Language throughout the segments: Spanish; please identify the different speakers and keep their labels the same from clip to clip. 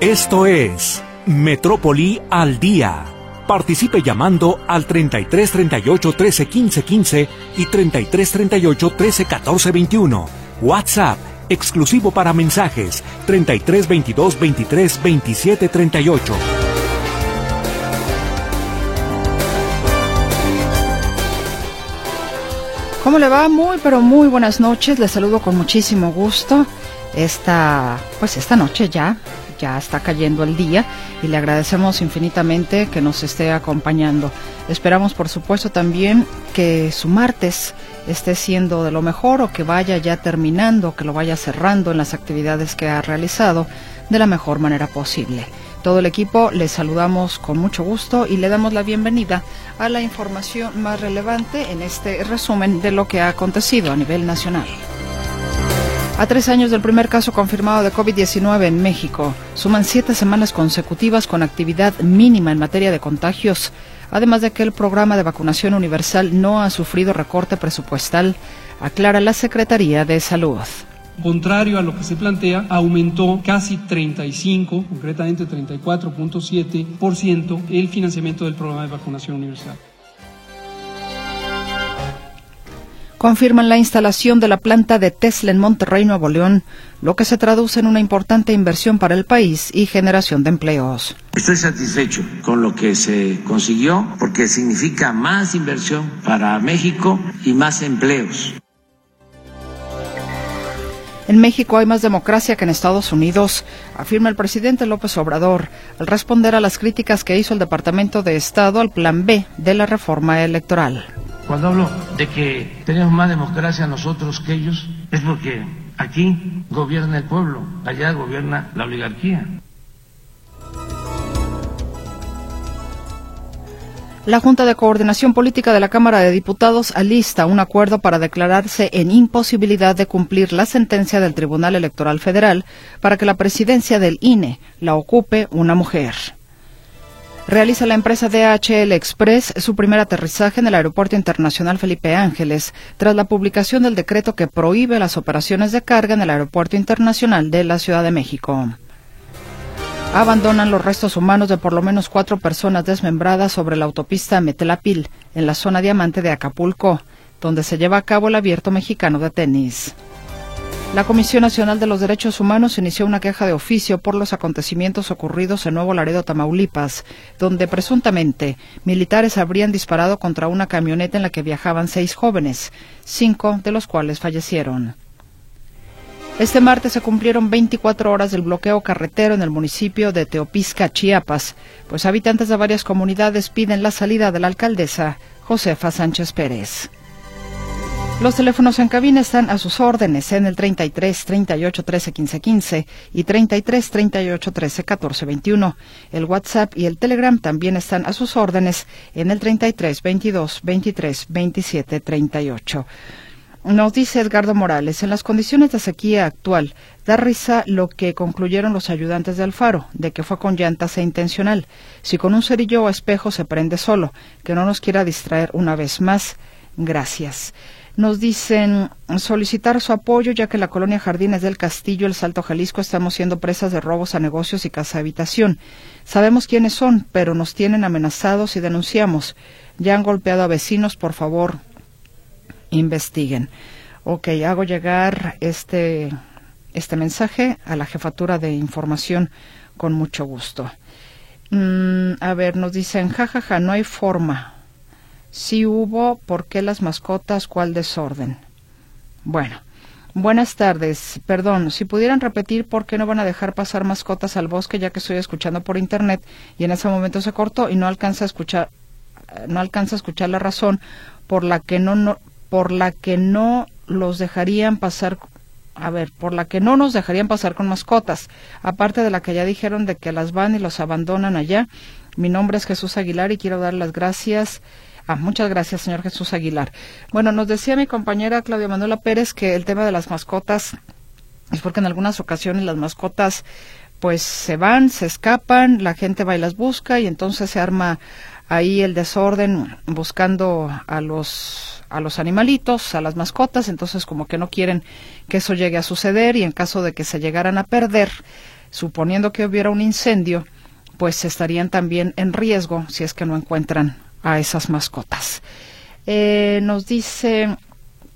Speaker 1: Esto es Metrópoli al Día. Participe llamando al 33 38 13 15 15 y 33 38 13 14 21. WhatsApp exclusivo para mensajes 33 22 23 27 38.
Speaker 2: ¿Cómo le va? Muy, pero muy buenas noches. Les saludo con muchísimo gusto. Esta, pues esta noche ya, ya está cayendo el día y le agradecemos infinitamente que nos esté acompañando. Esperamos, por supuesto, también que su martes esté siendo de lo mejor o que vaya ya terminando, que lo vaya cerrando en las actividades que ha realizado de la mejor manera posible. Todo el equipo le saludamos con mucho gusto y le damos la bienvenida a la información más relevante en este resumen de lo que ha acontecido a nivel nacional. A tres años del primer caso confirmado de COVID-19 en México, suman siete semanas consecutivas con actividad mínima en materia de contagios, además de que el programa de vacunación universal no ha sufrido recorte presupuestal, aclara la Secretaría de Salud
Speaker 3: contrario a lo que se plantea, aumentó casi 35, concretamente 34.7% el financiamiento del programa de vacunación universal.
Speaker 2: Confirman la instalación de la planta de Tesla en Monterrey, Nuevo León, lo que se traduce en una importante inversión para el país y generación de empleos.
Speaker 4: Estoy satisfecho con lo que se consiguió porque significa más inversión para México y más empleos.
Speaker 2: En México hay más democracia que en Estados Unidos, afirma el presidente López Obrador, al responder a las críticas que hizo el Departamento de Estado al Plan B de la reforma electoral.
Speaker 4: Cuando hablo de que tenemos más democracia nosotros que ellos, es porque aquí gobierna el pueblo, allá gobierna la oligarquía.
Speaker 2: La Junta de Coordinación Política de la Cámara de Diputados alista un acuerdo para declararse en imposibilidad de cumplir la sentencia del Tribunal Electoral Federal para que la presidencia del INE la ocupe una mujer. Realiza la empresa DHL Express su primer aterrizaje en el Aeropuerto Internacional Felipe Ángeles tras la publicación del decreto que prohíbe las operaciones de carga en el Aeropuerto Internacional de la Ciudad de México abandonan los restos humanos de por lo menos cuatro personas desmembradas sobre la autopista Metelapil, en la zona diamante de Acapulco, donde se lleva a cabo el abierto mexicano de tenis. La Comisión Nacional de los Derechos Humanos inició una queja de oficio por los acontecimientos ocurridos en Nuevo Laredo, Tamaulipas, donde presuntamente militares habrían disparado contra una camioneta en la que viajaban seis jóvenes, cinco de los cuales fallecieron. Este martes se cumplieron 24 horas del bloqueo carretero en el municipio de Teopisca, Chiapas, pues habitantes de varias comunidades piden la salida de la alcaldesa Josefa Sánchez Pérez. Los teléfonos en cabina están a sus órdenes en el 33 38 13 15 15 y 33 38 13 14 21. El WhatsApp y el Telegram también están a sus órdenes en el 33 22 23 27 38. Nos dice Edgardo Morales, en las condiciones de sequía actual, da risa lo que concluyeron los ayudantes de Alfaro, de que fue con llantas e intencional. Si con un cerillo o espejo se prende solo, que no nos quiera distraer una vez más. Gracias. Nos dicen solicitar su apoyo ya que la colonia Jardines del Castillo, el Salto Jalisco, estamos siendo presas de robos a negocios y casa habitación. Sabemos quiénes son, pero nos tienen amenazados y denunciamos. Ya han golpeado a vecinos, por favor, investiguen. Ok, hago llegar este, este mensaje a la jefatura de información con mucho gusto. Mm, a ver, nos dicen, jajaja, ja, ja, no hay forma. Si hubo, ¿por qué las mascotas? ¿Cuál desorden? Bueno, buenas tardes. Perdón, si pudieran repetir por qué no van a dejar pasar mascotas al bosque, ya que estoy escuchando por internet y en ese momento se cortó y no alcanza a escuchar, no alcanza a escuchar la razón por la que no, no por la que no los dejarían pasar a ver, por la que no nos dejarían pasar con mascotas, aparte de la que ya dijeron de que las van y los abandonan allá. Mi nombre es Jesús Aguilar y quiero dar las gracias. Ah, muchas gracias, señor Jesús Aguilar. Bueno, nos decía mi compañera Claudia Manuela Pérez que el tema de las mascotas es porque en algunas ocasiones las mascotas pues se van, se escapan, la gente va y las busca y entonces se arma ahí el desorden buscando a los a los animalitos, a las mascotas, entonces como que no quieren que eso llegue a suceder y en caso de que se llegaran a perder, suponiendo que hubiera un incendio, pues estarían también en riesgo si es que no encuentran a esas mascotas. Eh, nos dice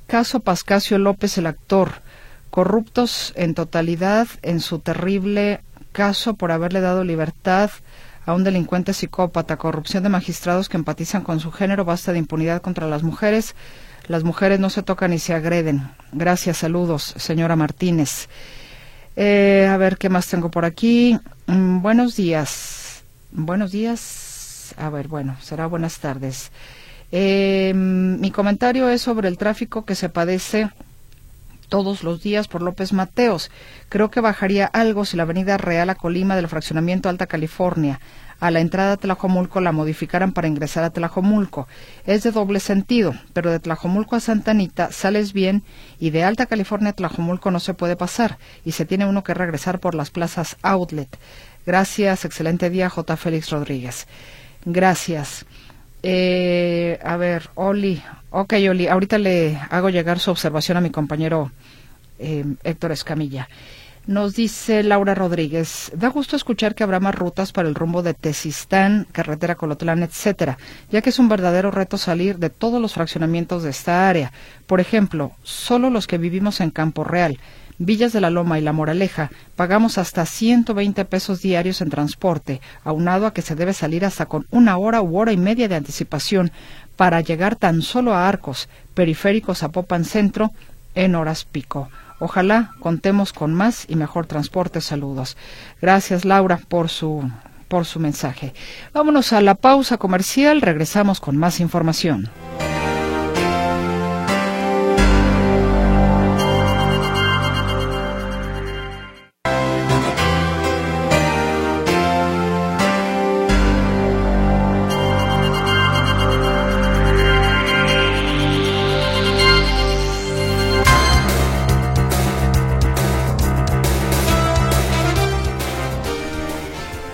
Speaker 2: caso Pascasio López, el actor, corruptos en totalidad en su terrible caso por haberle dado libertad a un delincuente psicópata, corrupción de magistrados que empatizan con su género, basta de impunidad contra las mujeres. Las mujeres no se tocan ni se agreden. Gracias, saludos, señora Martínez. Eh, a ver, ¿qué más tengo por aquí? Mm, buenos días. Buenos días. A ver, bueno, será buenas tardes. Eh, mi comentario es sobre el tráfico que se padece todos los días por López Mateos. Creo que bajaría algo si la avenida Real a Colima del fraccionamiento Alta California a la entrada a Tlajomulco la modificaran para ingresar a Tlajomulco. Es de doble sentido, pero de Tlajomulco a Santa Anita sales bien y de Alta California a Tlajomulco no se puede pasar y se tiene uno que regresar por las plazas Outlet. Gracias, excelente día, J. Félix Rodríguez. Gracias. Eh, a ver, Oli. Ok, Oli, ahorita le hago llegar su observación a mi compañero eh, Héctor Escamilla. Nos dice Laura Rodríguez, da gusto escuchar que habrá más rutas para el rumbo de Tesistán, carretera Colotlán, etcétera, ya que es un verdadero reto salir de todos los fraccionamientos de esta área. Por ejemplo, solo los que vivimos en Campo Real, Villas de la Loma y La Moraleja, pagamos hasta 120 pesos diarios en transporte, aunado a que se debe salir hasta con una hora u hora y media de anticipación para llegar tan solo a Arcos, periféricos a Popan Centro, en horas pico. Ojalá contemos con más y mejor transporte. Saludos. Gracias, Laura, por su por su mensaje. Vámonos a la pausa comercial. Regresamos con más información.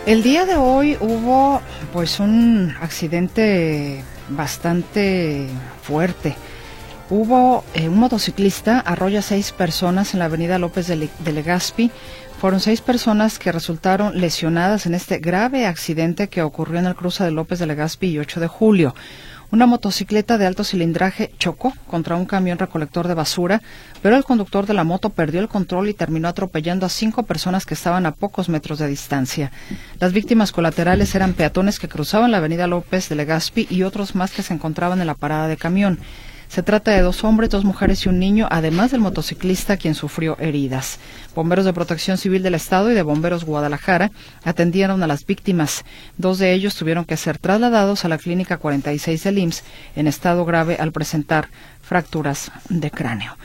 Speaker 2: El día de hoy hubo pues un accidente bastante fuerte. Hubo eh, un motociclista, arrolla seis personas en la avenida López de, Legazpi. Fueron seis personas que resultaron lesionadas en este grave accidente que ocurrió en el cruce de López de Legazpi y 8 de julio. Una motocicleta de alto cilindraje chocó contra un camión recolector de basura, pero el conductor de la moto perdió el control y terminó atropellando a cinco personas que estaban a pocos metros de distancia. Las víctimas colaterales eran peatones que cruzaban la avenida López de Legazpi y otros más que se encontraban en la parada de camión. Se trata de dos hombres, dos mujeres y un niño, además del motociclista quien sufrió heridas. Bomberos de Protección Civil del Estado y de Bomberos Guadalajara atendieron a las víctimas. Dos de ellos tuvieron que ser trasladados a la Clínica 46 del IMSS en estado grave al presentar fracturas de cráneo.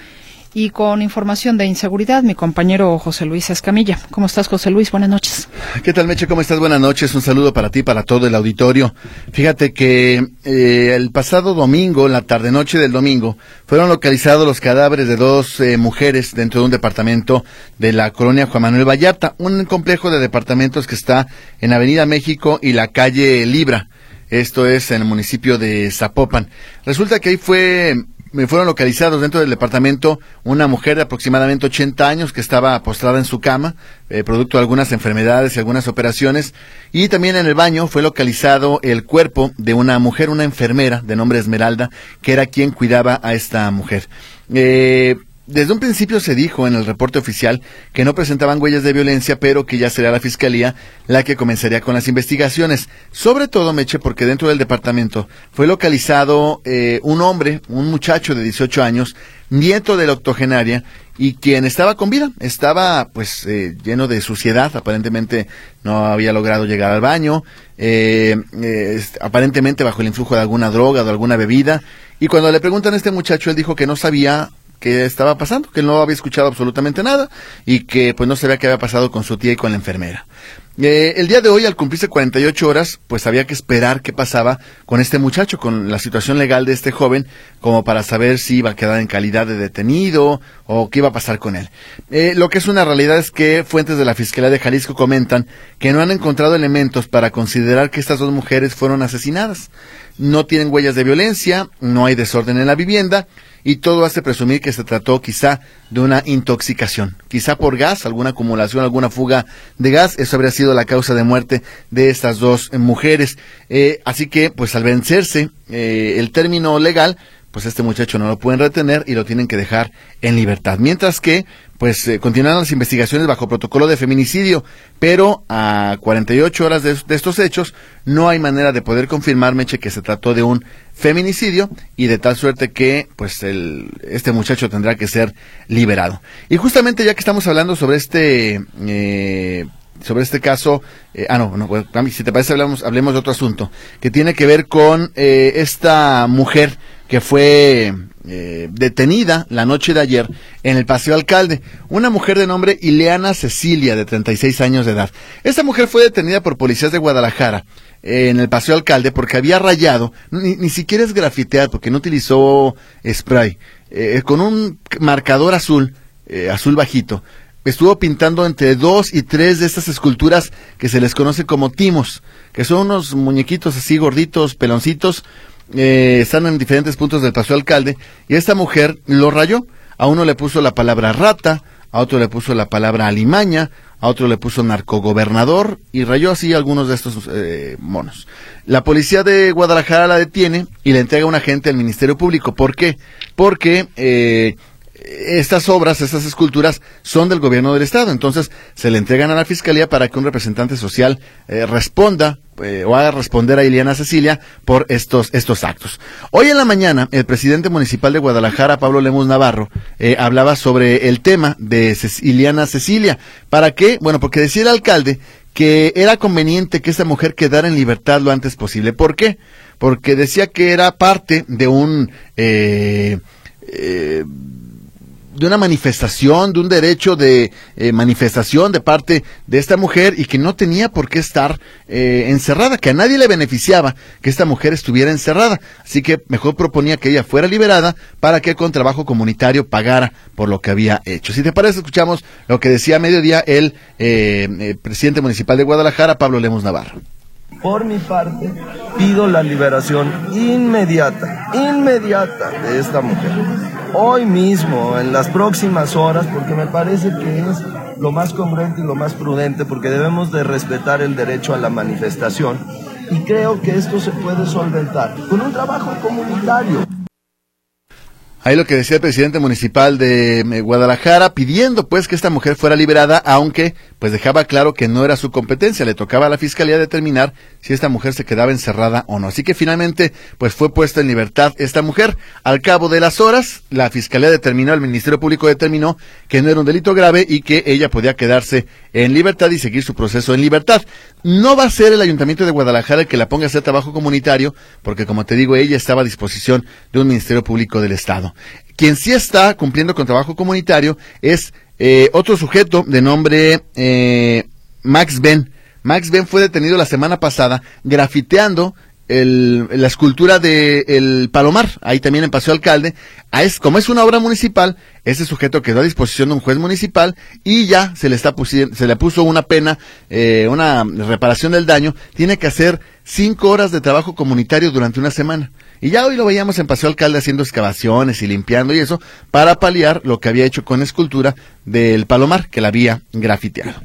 Speaker 2: Y con información de inseguridad, mi compañero José Luis Escamilla. ¿Cómo estás, José Luis? Buenas noches.
Speaker 5: ¿Qué tal, Meche? ¿Cómo estás? Buenas noches. Un saludo para ti, para todo el auditorio. Fíjate que eh, el pasado domingo, la tarde-noche del domingo, fueron localizados los cadáveres de dos eh, mujeres dentro de un departamento de la colonia Juan Manuel Vallarta, un complejo de departamentos que está en Avenida México y la calle Libra. Esto es en el municipio de Zapopan. Resulta que ahí fue me fueron localizados dentro del departamento una mujer de aproximadamente 80 años que estaba postrada en su cama, eh, producto de algunas enfermedades y algunas operaciones. Y también en el baño fue localizado el cuerpo de una mujer, una enfermera de nombre Esmeralda, que era quien cuidaba a esta mujer. Eh, desde un principio se dijo en el reporte oficial que no presentaban huellas de violencia, pero que ya sería la Fiscalía la que comenzaría con las investigaciones. Sobre todo, Meche, porque dentro del departamento fue localizado eh, un hombre, un muchacho de 18 años, nieto de la octogenaria, y quien estaba con vida, estaba pues eh, lleno de suciedad, aparentemente no había logrado llegar al baño, eh, aparentemente bajo el influjo de alguna droga, de alguna bebida, y cuando le preguntan a este muchacho, él dijo que no sabía qué estaba pasando, que no había escuchado absolutamente nada y que pues no sabía qué había pasado con su tía y con la enfermera. Eh, el día de hoy, al cumplirse 48 horas, pues había que esperar qué pasaba con este muchacho, con la situación legal de este joven, como para saber si iba a quedar en calidad de detenido o qué iba a pasar con él. Eh, lo que es una realidad es que fuentes de la Fiscalía de Jalisco comentan que no han encontrado elementos para considerar que estas dos mujeres fueron asesinadas. No tienen huellas de violencia, no hay desorden en la vivienda y todo hace presumir que se trató quizá de una intoxicación, quizá por gas, alguna acumulación, alguna fuga de gas, eso habría sido la causa de muerte de estas dos mujeres. Eh, así que, pues al vencerse eh, el término legal, pues este muchacho no lo pueden retener y lo tienen que dejar en libertad. Mientras que, pues eh, continúan las investigaciones bajo protocolo de feminicidio, pero a 48 horas de, estos hechos no hay manera de poder confirmar, Meche, que se trató de un feminicidio y de tal suerte que, pues, el, este muchacho tendrá que ser liberado. Y justamente ya que estamos hablando sobre este eh, sobre este caso, eh, ah, no, no, si te parece hablamos, hablemos de otro asunto, que tiene que ver con eh, esta mujer que fue eh, detenida la noche de ayer en el Paseo Alcalde, una mujer de nombre Ileana Cecilia, de 36 años de edad. Esta mujer fue detenida por policías de Guadalajara en el Paseo Alcalde porque había rayado, ni, ni siquiera es grafitear porque no utilizó spray, con un marcador azul, azul bajito, estuvo pintando entre dos y tres de estas esculturas que se les conoce como timos, que son unos muñequitos así gorditos, peloncitos, eh, están en diferentes puntos del paso alcalde, y esta mujer lo rayó. A uno le puso la palabra rata, a otro le puso la palabra alimaña, a otro le puso narcogobernador y rayó así algunos de estos eh, monos. La policía de Guadalajara la detiene y le entrega a un agente al Ministerio Público. ¿Por qué? Porque eh, estas obras, estas esculturas son del gobierno del estado, entonces se le entregan a la fiscalía para que un representante social eh, responda eh, o haga responder a Ileana Cecilia por estos estos actos. Hoy en la mañana el presidente municipal de Guadalajara, Pablo Lemus Navarro, eh, hablaba sobre el tema de Ileana Cecilia. ¿Para qué? Bueno, porque decía el alcalde que era conveniente que esta mujer quedara en libertad lo antes posible. ¿Por qué? Porque decía que era parte de un eh, de una manifestación, de un derecho de eh, manifestación de parte de esta mujer y que no tenía por qué estar eh, encerrada, que a nadie le beneficiaba que esta mujer estuviera encerrada. Así que mejor proponía que ella fuera liberada para que con trabajo comunitario pagara por lo que había hecho. Si te parece, escuchamos lo que decía a mediodía el eh, presidente municipal de Guadalajara, Pablo Lemos Navarro.
Speaker 6: Por mi parte, pido la liberación inmediata, inmediata de esta mujer. Hoy mismo, en las próximas horas, porque me parece que es lo más congruente y lo más prudente, porque debemos de respetar el derecho a la manifestación. Y creo que esto se puede solventar con un trabajo comunitario.
Speaker 5: Ahí lo que decía el presidente municipal de eh, Guadalajara, pidiendo pues que esta mujer fuera liberada, aunque pues dejaba claro que no era su competencia, le tocaba a la fiscalía determinar si esta mujer se quedaba encerrada o no. Así que finalmente pues fue puesta en libertad esta mujer. Al cabo de las horas, la fiscalía determinó, el Ministerio Público determinó que no era un delito grave y que ella podía quedarse en libertad y seguir su proceso en libertad. No va a ser el Ayuntamiento de Guadalajara el que la ponga a hacer trabajo comunitario, porque como te digo, ella estaba a disposición de un Ministerio Público del Estado. Quien sí está cumpliendo con trabajo comunitario es eh, otro sujeto de nombre eh, Max Ben. Max Ben fue detenido la semana pasada grafiteando la escultura de el Palomar, ahí también en Paseo Alcalde. es, como es una obra municipal, ese sujeto quedó a disposición de un juez municipal y ya se le está se le puso una pena, eh, una reparación del daño. Tiene que hacer cinco horas de trabajo comunitario durante una semana. Y ya hoy lo veíamos en Paseo Alcalde haciendo excavaciones y limpiando y eso para paliar lo que había hecho con escultura del Palomar que la había grafiteado.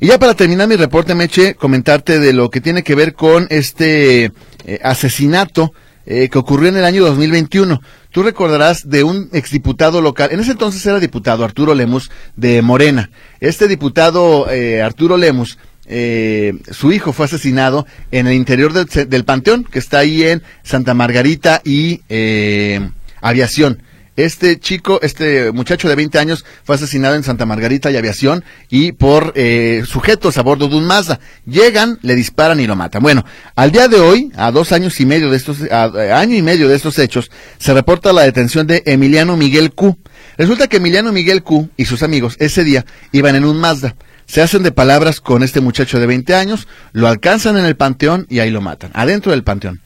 Speaker 5: Y ya para terminar mi reporte, Meche, comentarte de lo que tiene que ver con este eh, asesinato eh, que ocurrió en el año 2021. Tú recordarás de un exdiputado local, en ese entonces era diputado Arturo Lemus de Morena. Este diputado eh, Arturo Lemus eh, su hijo fue asesinado en el interior del, Panteón, que está ahí en Santa Margarita y eh, Aviación. Este chico, este muchacho de 20 años fue asesinado en Santa Margarita y Aviación y por eh, sujetos a bordo de un Mazda. Llegan, le disparan y lo matan. Bueno, al día de hoy, a dos años y medio de estos, a, año y medio de estos hechos, se reporta la detención de Emiliano Miguel Q. Resulta que Emiliano Miguel Q y sus amigos ese día iban en un Mazda se hacen de palabras con este muchacho de 20 años, lo alcanzan en el panteón y ahí lo matan, adentro del panteón.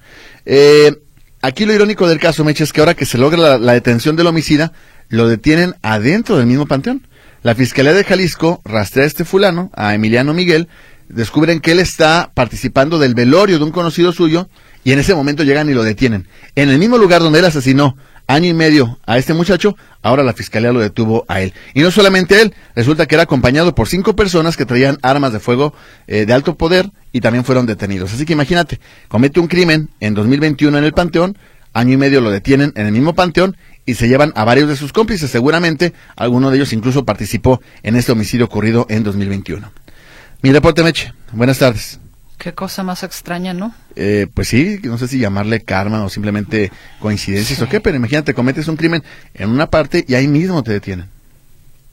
Speaker 5: Eh, aquí lo irónico del caso, Meche, es que ahora que se logra la, detención del homicida, lo detienen adentro del mismo panteón. La Fiscalía de Jalisco rastrea a este fulano, a Emiliano Miguel, descubren que él está participando del velorio de un conocido suyo y en ese momento llegan y lo detienen. En el mismo lugar donde él asesinó año y medio a este muchacho, ahora la fiscalía lo detuvo a él. Y no solamente él, resulta que era acompañado por cinco personas que traían armas de fuego eh, de alto poder y también fueron detenidos. Así que imagínate, comete un crimen en 2021 en el Panteón, año y medio lo detienen en el mismo Panteón y se llevan a varios de sus cómplices. Seguramente alguno de ellos incluso participó en este homicidio ocurrido en 2021. Mi reporte, Meche. Buenas tardes.
Speaker 2: Qué cosa más extraña, ¿no?
Speaker 5: Eh, pues sí, no sé si llamarle karma o simplemente coincidencias o qué, pero imagínate, cometes un crimen en una parte y ahí mismo te detienen.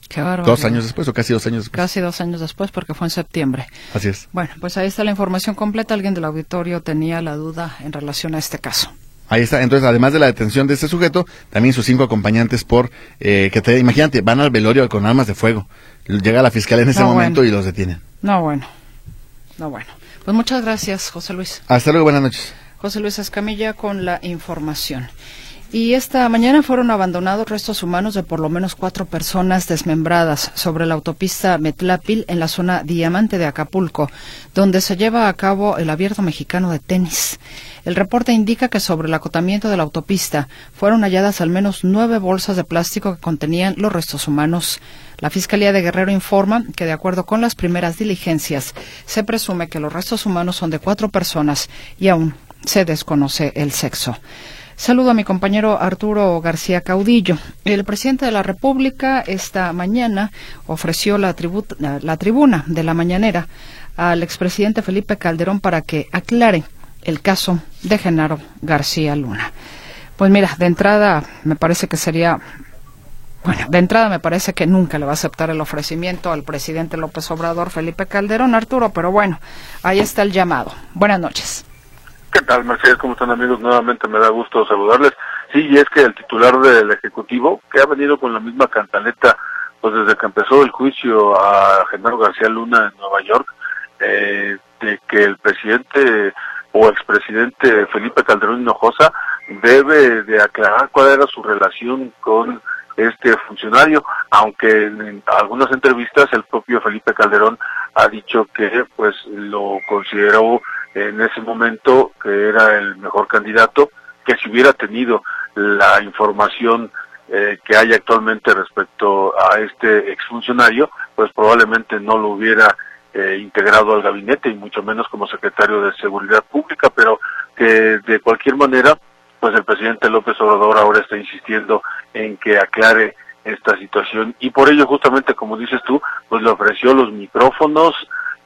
Speaker 2: Qué bárbaro.
Speaker 5: Dos años después o casi dos años después.
Speaker 2: Casi dos años después porque fue en septiembre.
Speaker 5: Así es.
Speaker 2: Bueno, pues ahí está la información completa. Alguien del auditorio tenía la duda en relación a este caso.
Speaker 5: Ahí está. Entonces, además de la detención de este sujeto, también sus cinco acompañantes por, eh, que te, imagínate, van al velorio con armas de fuego. Llega la fiscalía en ese
Speaker 2: No,
Speaker 5: momento
Speaker 2: bueno.
Speaker 5: y los detienen.
Speaker 2: No, bueno. No, bueno. Pues muchas gracias, José Luis.
Speaker 5: Hasta luego, buenas noches.
Speaker 2: José Luis Escamilla con la información. Y esta mañana fueron abandonados restos humanos de por lo menos cuatro personas desmembradas sobre la autopista Metlápil en la zona Diamante de Acapulco, donde se lleva a cabo el abierto mexicano de tenis. El reporte indica que sobre el acotamiento de la autopista fueron halladas al menos nueve bolsas de plástico que contenían los restos humanos. La Fiscalía de Guerrero informa que, de acuerdo con las primeras diligencias, se presume que los restos humanos son de cuatro personas y aún se desconoce el sexo. Saludo a mi compañero Arturo García Caudillo. El presidente de la República esta mañana ofreció la, la tribuna de la mañanera al expresidente Felipe Calderón para que aclare el caso de Genaro García Luna. Pues mira, de entrada me parece que sería bueno, de entrada me parece que nunca le va a aceptar el ofrecimiento al presidente López Obrador, Felipe Calderón, Arturo, pero bueno, ahí está el llamado. Buenas noches.
Speaker 7: ¿Qué tal, Mercedes? ¿Cómo están, amigos? Nuevamente me da gusto saludarles. Sí, y es que el titular del Ejecutivo, que ha venido con la misma cantaleta, pues desde que empezó el juicio a Genaro García Luna en Nueva York, eh, de que el presidente o expresidente Felipe Calderón Hinojosa debe de aclarar cuál era su relación con este funcionario, aunque en algunas entrevistas el propio Felipe Calderón ha dicho que pues lo consideró en ese momento que era el mejor candidato, que si hubiera tenido la información eh, que hay actualmente respecto a este exfuncionario, pues probablemente no lo hubiera eh, integrado al gabinete y mucho menos como secretario de Seguridad Pública, pero que de cualquier manera, pues el presidente López Obrador ahora está insistiendo en que aclare esta situación y por ello justamente como dices tú, pues le ofreció los micrófonos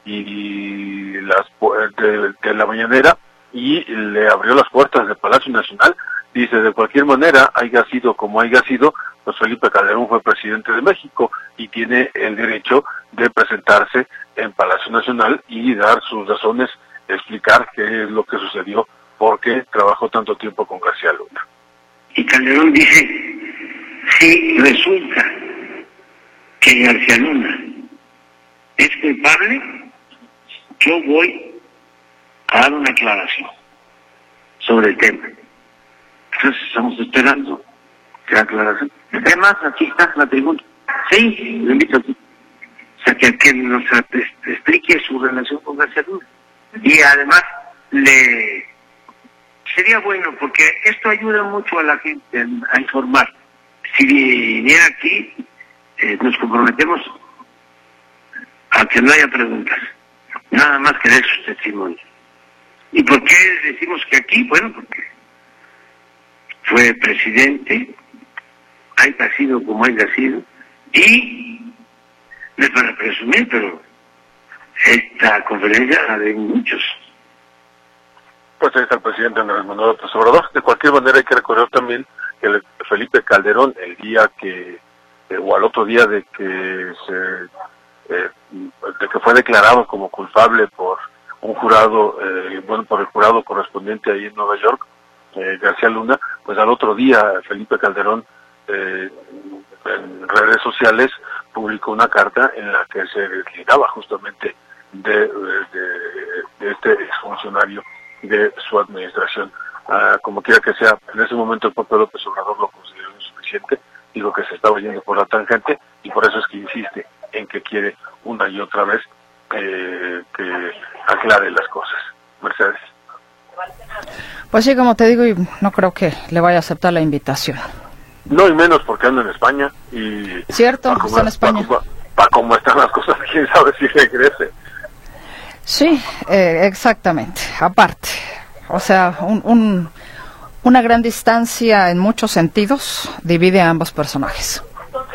Speaker 7: y las pu- de, de la mañanera y le abrió las puertas del Palacio Nacional. Dice, de cualquier manera, haya sido como haya sido, pues Felipe Calderón fue presidente de México y tiene el derecho de presentarse en Palacio Nacional y dar sus razones, explicar qué es lo que sucedió, porque trabajó tanto tiempo con García Luna.
Speaker 8: Y Calderón dice, si resulta que García Luna es culpable, yo voy a dar una aclaración sobre el tema. Entonces estamos esperando que aclaración. Además, aquí está la tribuna. Sí, lo invito aquí. O sea, que, que nos explique su relación con García Luna. Y además, le sería bueno porque esto ayuda mucho a la gente en- a informar. Si viniera aquí, eh, nos comprometemos a que no haya preguntas, nada más que de sus testimonios. ¿Y por qué decimos que aquí? Bueno, porque fue presidente, haya sido como haya sido, y no es para presumir, pero esta conferencia la de muchos.
Speaker 7: Pues ahí está el presidente Andrés Manuel López Obrador. De cualquier manera hay que recordar también que el- Felipe Calderón, el día que, eh, o al otro día de que se, eh, de que fue declarado como culpable por un jurado, eh, bueno, por el jurado correspondiente ahí en Nueva York, eh, García Luna, pues al otro día Felipe Calderón en redes sociales publicó una carta en la que se deslindaba justamente de- de este exfuncionario de su administración. Ah, como quiera que sea, en ese momento el propio López Obrador lo consideró insuficiente, dijo que se estaba yendo por la tangente y por eso es que insiste en que quiere una y otra vez eh, que aclare las cosas. Mercedes.
Speaker 2: Pues sí, como te digo, y no creo que le vaya a aceptar la invitación.
Speaker 7: No y menos porque anda en España y...
Speaker 2: Cierto, está en España.
Speaker 7: Para cómo están las cosas, quién sabe si.
Speaker 2: Sí, eh, exactamente, aparte. O sea, un, una gran distancia en muchos sentidos divide a ambos personajes.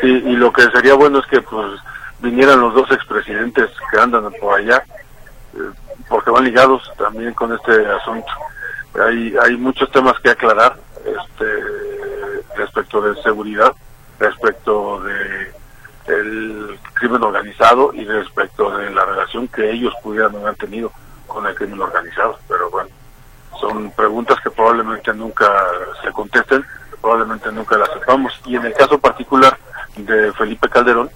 Speaker 7: Sí, y lo que sería bueno es que pues vinieran los dos expresidentes que andan por allá, eh, porque van ligados también con este asunto. Hay, hay muchos temas que aclarar este, respecto de seguridad, respecto de el crimen organizado y respecto de la relación que ellos pudieran haber tenido con el crimen organizado. Pero bueno, son preguntas que probablemente nunca se contesten, probablemente nunca las sepamos. Y en el caso particular de Felipe Calderón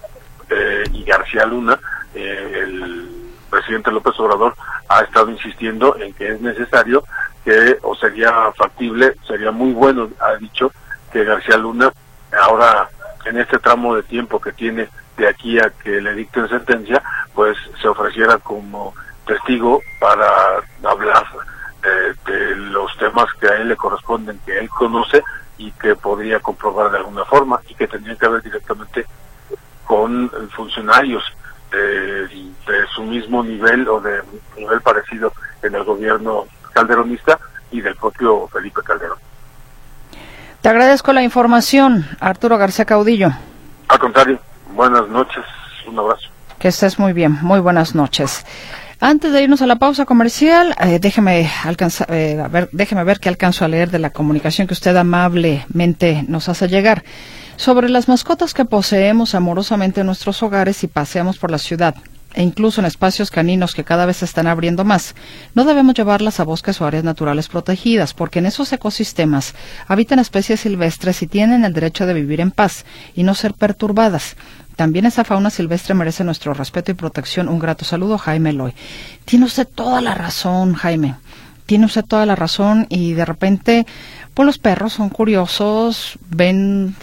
Speaker 7: eh, y García Luna, eh, el presidente López Obrador ha estado insistiendo en que es necesario que, o sería factible, sería muy bueno, ha dicho, que García Luna ahora en este tramo de tiempo que tiene de aquí a que le dicten sentencia, pues se ofreciera como testigo para hablar eh, de los temas que a él le corresponden, que él conoce y que podría comprobar de alguna forma y que tendría que ver directamente con funcionarios de, de su mismo nivel o de nivel parecido en el gobierno calderonista y del propio Felipe Calderón.
Speaker 2: Te agradezco la información, Arturo García Caudillo.
Speaker 7: Al contrario, buenas noches, un abrazo.
Speaker 2: Que estés muy bien, muy buenas noches. Antes de irnos a la pausa comercial, eh, déjeme, alcanzar, eh, ver, déjeme ver qué alcanzo a leer de la comunicación que usted amablemente nos hace llegar sobre las mascotas que poseemos amorosamente en nuestros hogares y paseamos por la ciudad e incluso en espacios caninos que cada vez se están abriendo más, no debemos llevarlas a bosques o áreas naturales protegidas, porque en esos ecosistemas habitan especies silvestres y tienen el derecho de vivir en paz y no ser perturbadas. También esa fauna silvestre merece nuestro respeto y protección. Un grato saludo, Jaime Loy. Tiene usted toda la razón, Jaime. Tiene usted toda la razón y de repente, pues los perros son curiosos, ven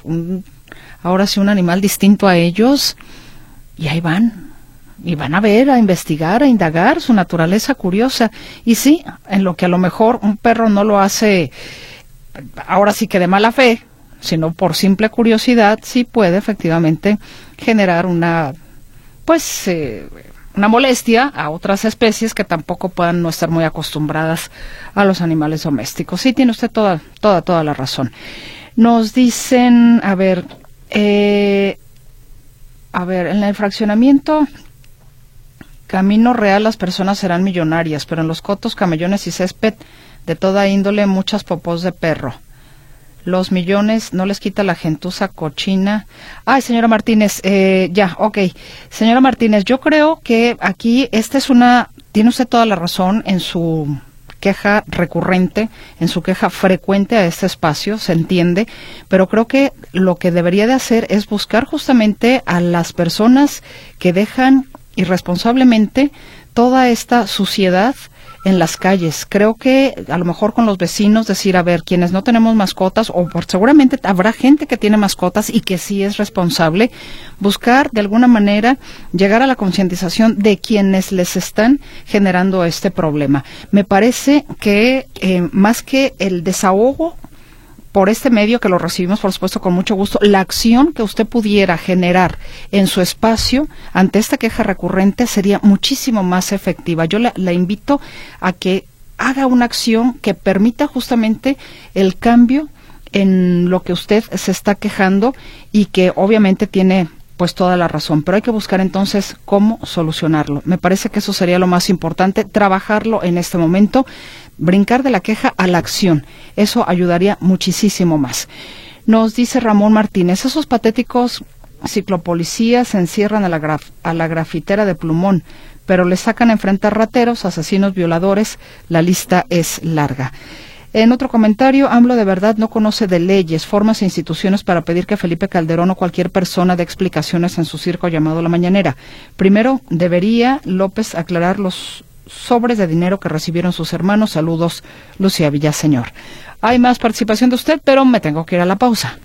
Speaker 2: ahora sí un animal distinto a ellos y ahí van, y van a ver, a investigar, a indagar su naturaleza curiosa. Y sí, en lo que a lo mejor un perro no lo hace ahora sí que de mala fe, sino por simple curiosidad, sí puede efectivamente generar una, pues, eh, una molestia a otras especies que tampoco puedan no estar muy acostumbradas a los animales domésticos. Sí, tiene usted toda, toda, toda la razón. Nos dicen, a ver, eh, a ver, en el fraccionamiento Camino real las personas serán millonarias, pero en los cotos, camellones y césped de toda índole muchas popós de perro. Los millones no les quita la gentuza cochina. Ay, señora Martínez, eh, ya, ok. Señora Martínez, yo creo que aquí esta es una, tiene usted toda la razón en su queja recurrente, en su queja frecuente a este espacio, se entiende, pero creo que lo que debería de hacer es buscar justamente a las personas que dejan irresponsablemente toda esta suciedad en las calles. Creo que a lo mejor con los vecinos decir, a ver, quienes no tenemos mascotas, o por, seguramente habrá gente que tiene mascotas y que sí es responsable, buscar de alguna manera llegar a la concientización de quienes les están generando este problema. Me parece que eh, más que el desahogo por este medio que lo recibimos, por supuesto, con mucho gusto, la acción que usted pudiera generar en su espacio ante esta queja recurrente sería muchísimo más efectiva. Yo la, la invito a que haga una acción que permita justamente el cambio en lo que usted se está quejando y que obviamente tiene pues toda la razón, pero hay que buscar entonces cómo solucionarlo. Me parece que eso sería lo más importante, trabajarlo en este momento brincar de la queja a la acción. Eso ayudaría muchísimo más. Nos dice Ramón Martínez, esos patéticos ciclopolicías encierran a la, a la grafitera de plumón, pero le sacan a enfrentar rateros, asesinos, violadores. La lista es larga. En otro comentario, AMLO de verdad no conoce de leyes, formas e instituciones para pedir que Felipe Calderón o cualquier persona dé explicaciones en su circo llamado La Mañanera. Primero, debería López aclarar los sobres de dinero que recibieron sus hermanos. Saludos, Lucía Villaseñor. Hay más participación de usted, pero me tengo que ir a la pausa.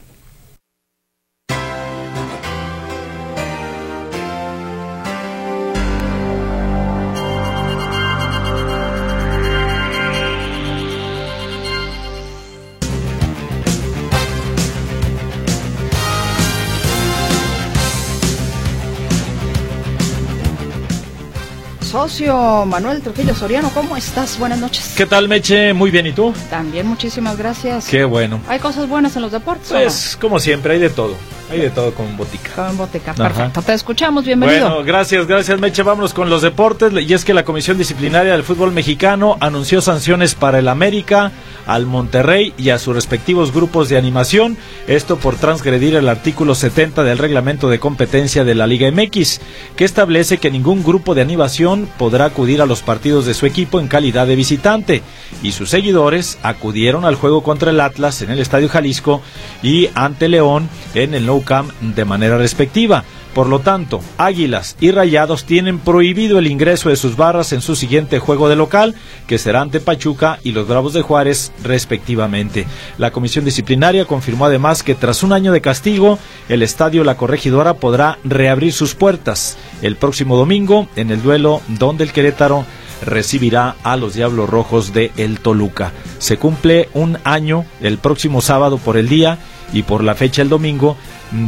Speaker 2: Socio Manuel Trujillo Soriano. ¿Cómo estás? Buenas noches.
Speaker 9: ¿Qué tal, Meche? Muy bien, ¿y tú?
Speaker 2: También, muchísimas gracias.
Speaker 9: Qué bueno.
Speaker 2: ¿Hay cosas buenas en los deportes?
Speaker 9: Pues, como siempre, hay de todo. Hay de todo con Botica.
Speaker 2: Con Botica, perfecto. Te escuchamos, bienvenido.
Speaker 9: Bueno, gracias, gracias, Meche. Vámonos con los deportes. Y es que la Comisión Disciplinaria del Fútbol Mexicano anunció sanciones para el América, al Monterrey y a sus respectivos grupos de animación. Esto por transgredir el artículo 70 del reglamento de competencia de la Liga MX, que establece que ningún grupo de animación podrá acudir a los partidos de su equipo en calidad de visitante. Y sus seguidores acudieron al juego contra el Atlas en el Estadio Jalisco y ante León en el De manera respectiva. Por lo tanto, Águilas y Rayados tienen prohibido el ingreso de sus barras en su siguiente juego de local, que será ante Pachuca y los Bravos de Juárez, respectivamente. La comisión disciplinaria confirmó además que tras un año de castigo, el estadio La Corregidora podrá reabrir sus puertas el próximo domingo en el duelo donde el Querétaro recibirá a los Diablos Rojos de El Toluca. Se cumple un año el próximo sábado por el día y por la fecha el domingo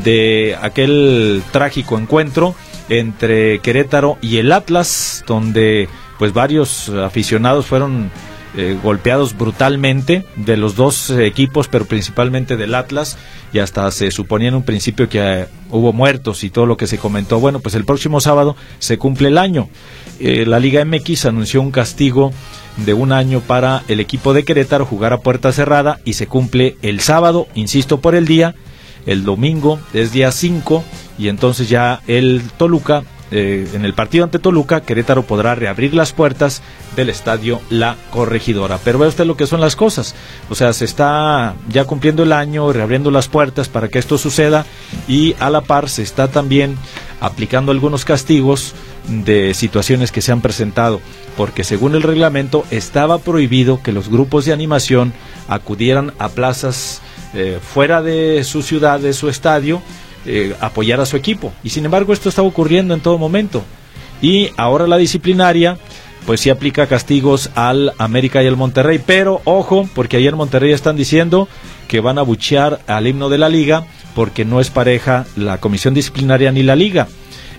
Speaker 9: de aquel trágico encuentro entre Querétaro y el Atlas, donde pues varios aficionados fueron eh, golpeados brutalmente de los dos equipos, pero principalmente del Atlas, y hasta se suponía en un principio que eh, hubo muertos y todo lo que se comentó. Bueno, pues el próximo sábado se cumple el año. Eh, la Liga MX anunció un castigo de un año para el equipo de Querétaro jugar a puerta cerrada y se cumple el sábado, insisto, por el día. El domingo es día 5 y entonces ya el Toluca, eh, en el partido ante Toluca, Querétaro podrá reabrir las puertas del estadio La Corregidora. Pero vea usted lo que son las cosas. O sea, se está ya cumpliendo el año, reabriendo las puertas para que esto suceda y a la par se está también aplicando algunos castigos de situaciones que se han presentado, porque según el reglamento estaba prohibido que los grupos de animación acudieran a plazas eh, fuera de su ciudad, de su estadio, eh, apoyar a su equipo. Y sin embargo esto está ocurriendo en todo momento. Y ahora la disciplinaria pues sí aplica castigos al América y al Monterrey, pero ojo, porque ayer Monterrey están diciendo que van a buchear al himno de la liga porque no es pareja la comisión disciplinaria ni la liga.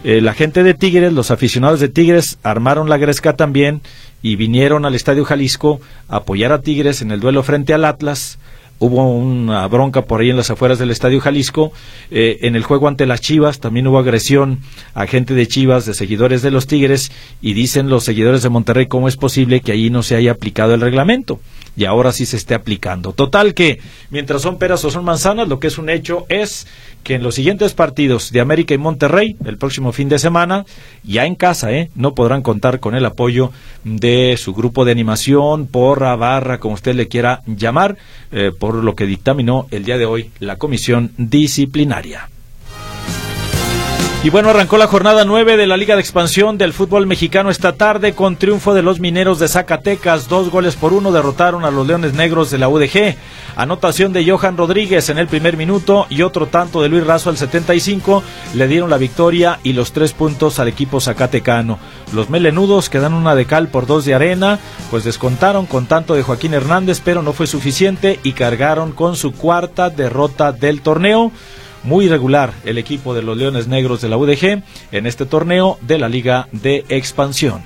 Speaker 9: Eh, la gente de Tigres, los aficionados de Tigres, armaron la gresca también y vinieron al Estadio Jalisco a apoyar a Tigres en el duelo frente al Atlas. Hubo una bronca por ahí en las afueras del Estadio Jalisco. Eh, en el juego ante las Chivas también hubo agresión a gente de Chivas, de seguidores de los Tigres, y dicen los seguidores de Monterrey cómo es posible que ahí no se haya aplicado el reglamento y ahora sí se esté aplicando. Total que mientras son peras o son manzanas, lo que es un hecho es que en los siguientes partidos de América y Monterrey, el próximo fin de semana, ya en casa, ¿eh? no podrán contar con el apoyo de su grupo de animación, porra, barra, como usted le quiera llamar, eh, por lo que dictaminó el día de hoy la comisión disciplinaria. Y bueno, arrancó la jornada 9 de la Liga de Expansión del fútbol mexicano esta tarde con triunfo de los mineros de Zacatecas. Dos goles por uno derrotaron a los Leones Negros de la UDG. Anotación de Johan Rodríguez en el primer minuto y otro tanto de Luis Razo al 75 le dieron la victoria y los tres puntos al equipo zacatecano. Los melenudos que dan una de cal por dos de arena, pues descontaron con tanto de Joaquín Hernández, pero no fue suficiente y cargaron con su cuarta derrota del torneo muy irregular el equipo de los Leones Negros de la UDG en este torneo de la Liga de Expansión.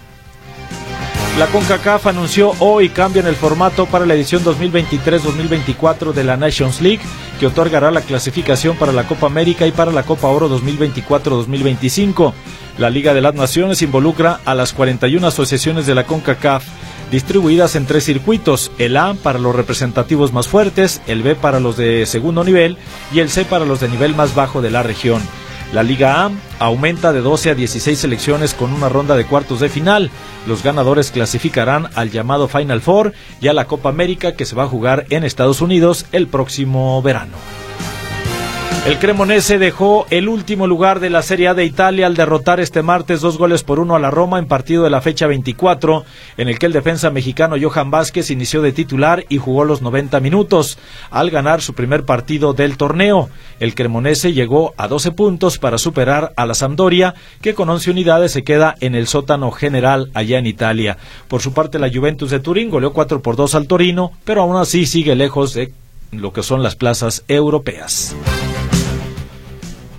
Speaker 9: La CONCACAF anunció hoy cambio en el formato para la edición 2023-2024 de la Nations League, que otorgará la clasificación para la Copa América y para la Copa Oro 2024-2025. La Liga de las Naciones involucra a las 41 asociaciones de la CONCACAF distribuidas en tres circuitos, el A para los representativos más fuertes, el B para los de segundo nivel y el C para los de nivel más bajo de la región. La Liga A aumenta de 12 a 16 selecciones con una ronda de cuartos de final. Los ganadores clasificarán al llamado Final Four y a la Copa América que se va a jugar en Estados Unidos el próximo verano. El Cremonese dejó el último lugar de la Serie A de Italia al derrotar este martes dos goles por uno a la Roma en partido de la fecha 24, en el que el defensa mexicano Johan Vázquez inició de titular y jugó los 90 minutos al ganar su primer partido del torneo. El Cremonese llegó a 12 puntos para superar a la Sampdoria, que con 11 unidades se queda en el sótano general allá en Italia. Por su parte, la Juventus de Turín goleó 4 por 2 al Torino, pero aún así sigue lejos de lo que son las plazas europeas.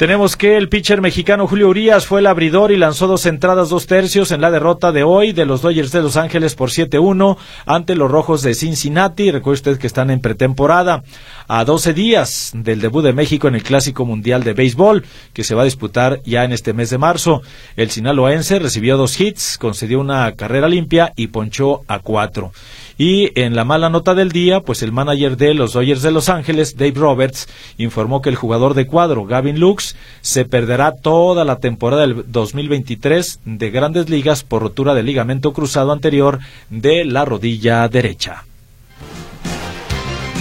Speaker 9: Tenemos que el pitcher mexicano Julio Urias fue el abridor y lanzó dos entradas, dos tercios en la derrota de hoy de los Dodgers de Los Ángeles por 7-1 ante los Rojos de Cincinnati. Recuerde usted que están en pretemporada a 12 días del debut de México en el Clásico Mundial de Béisbol que se va a disputar ya en este mes de marzo. El sinaloense recibió dos hits, concedió una carrera limpia y ponchó a cuatro. Y en la mala nota del día, pues el manager de los Dodgers de Los Ángeles, Dave Roberts, informó que el jugador de cuadro, Gavin Lux, se perderá toda la temporada del 2023 de grandes ligas por rotura del ligamento cruzado anterior de la rodilla derecha.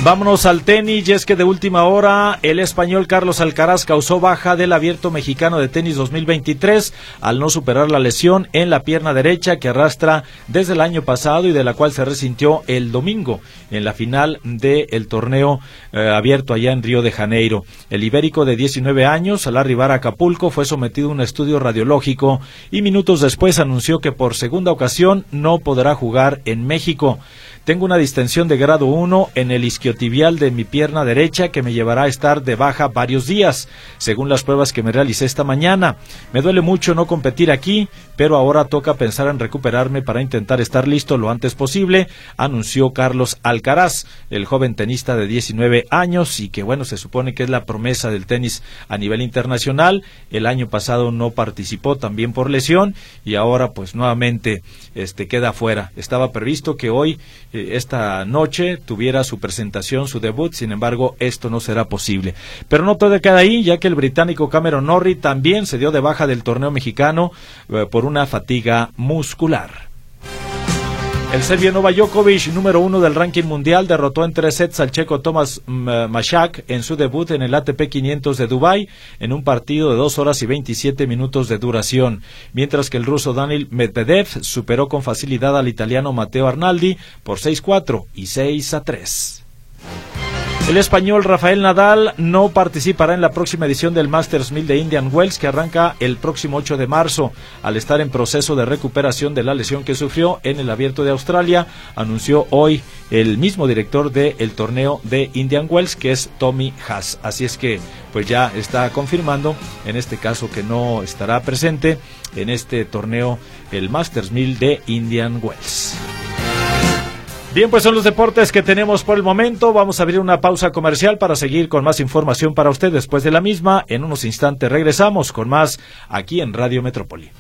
Speaker 9: Vámonos al tenis, y es que de última hora el español Carlos Alcaraz causó baja del abierto mexicano de tenis 2023 al no superar la lesión en la pierna derecha que arrastra desde el año pasado y de la cual se resintió el domingo en la final del torneo eh, abierto allá en Río de Janeiro. El ibérico de 19 años, al arribar a Acapulco, fue sometido a un estudio radiológico y minutos después anunció que por segunda ocasión no podrá jugar en México. Tengo una distensión de grado 1 en el isquiotibial de mi pierna derecha que me llevará a estar de baja varios días, según las pruebas que me realicé esta mañana. Me duele mucho no competir aquí, pero ahora toca pensar en recuperarme para intentar estar listo lo antes posible, anunció Carlos Alcaraz, el joven tenista de 19 años y que bueno, se supone que es la promesa del tenis a nivel internacional. El año pasado no participó también por lesión y ahora pues nuevamente este queda fuera. Estaba previsto que hoy eh, esta noche tuviera su presentación, su debut, sin embargo, esto no será posible. Pero no todo queda ahí, ya que el británico Cameron Norrie también se dio de baja del torneo mexicano eh, por una fatiga muscular. El serbio Nova Djokovic, número uno del ranking mundial, derrotó en tres sets al checo Thomas mm, Mashak en su debut en el ATP 500 de Dubái en un partido de dos horas y 27 minutos de duración, mientras que el ruso Daniel Medvedev superó con facilidad al italiano Matteo Arnaldi por 6-4 y 6-3. El español Rafael Nadal no participará en la próxima edición del Masters 1000 de Indian Wells que arranca el próximo 8 de marzo. Al estar en proceso de recuperación de la lesión que sufrió en el Abierto de Australia, anunció hoy el mismo director del torneo de Indian Wells que es Tommy Haas. Así es que pues ya está confirmando en este caso que no estará presente en este torneo el Masters 1000 de Indian Wells. Bien, pues son los deportes que tenemos por el momento. Vamos a abrir una pausa comercial para seguir con más información para usted después de la misma. En unos instantes regresamos con más aquí en Radio Metrópoli.